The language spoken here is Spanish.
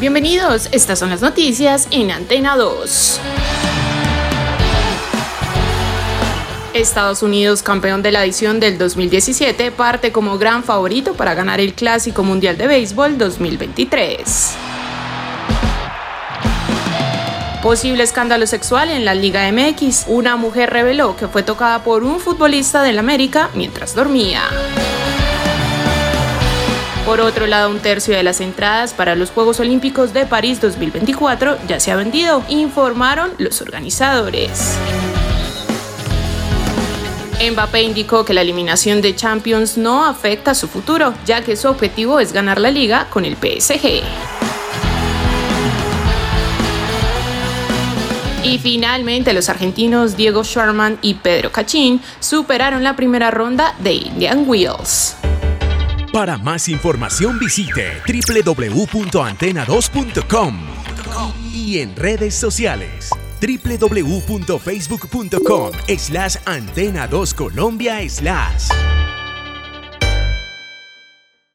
Bienvenidos, estas son las noticias en Antena 2. Estados Unidos, campeón de la edición del 2017, parte como gran favorito para ganar el Clásico Mundial de Béisbol 2023. Posible escándalo sexual en la Liga MX. Una mujer reveló que fue tocada por un futbolista del América mientras dormía. Por otro lado, un tercio de las entradas para los Juegos Olímpicos de París 2024 ya se ha vendido, informaron los organizadores. Mbappé indicó que la eliminación de Champions no afecta su futuro, ya que su objetivo es ganar la liga con el PSG. Y finalmente los argentinos Diego Sherman y Pedro Cachín superaron la primera ronda de Indian Wheels. Para más información visite www.antena2.com y en redes sociales www.facebook.com slash antena2colombia slash.